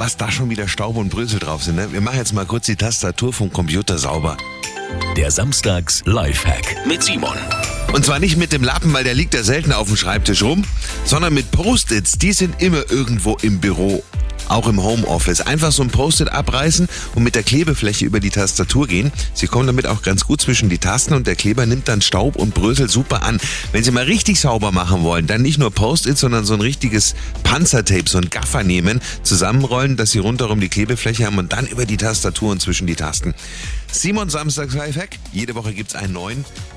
was da schon wieder Staub und Brösel drauf sind. Ne? Wir machen jetzt mal kurz die Tastatur vom Computer sauber. Der Samstags Lifehack mit Simon. Und zwar nicht mit dem Lappen, weil der liegt ja selten auf dem Schreibtisch rum, sondern mit Post-its. Die sind immer irgendwo im Büro auch im Homeoffice. Einfach so ein Post-it abreißen und mit der Klebefläche über die Tastatur gehen. Sie kommen damit auch ganz gut zwischen die Tasten und der Kleber nimmt dann Staub und Brösel super an. Wenn Sie mal richtig sauber machen wollen, dann nicht nur Post-it, sondern so ein richtiges Panzertape, so ein Gaffer nehmen, zusammenrollen, dass Sie rundherum die Klebefläche haben und dann über die Tastatur und zwischen die Tasten. Simon Samstags Lifehack. Jede Woche gibt es einen neuen.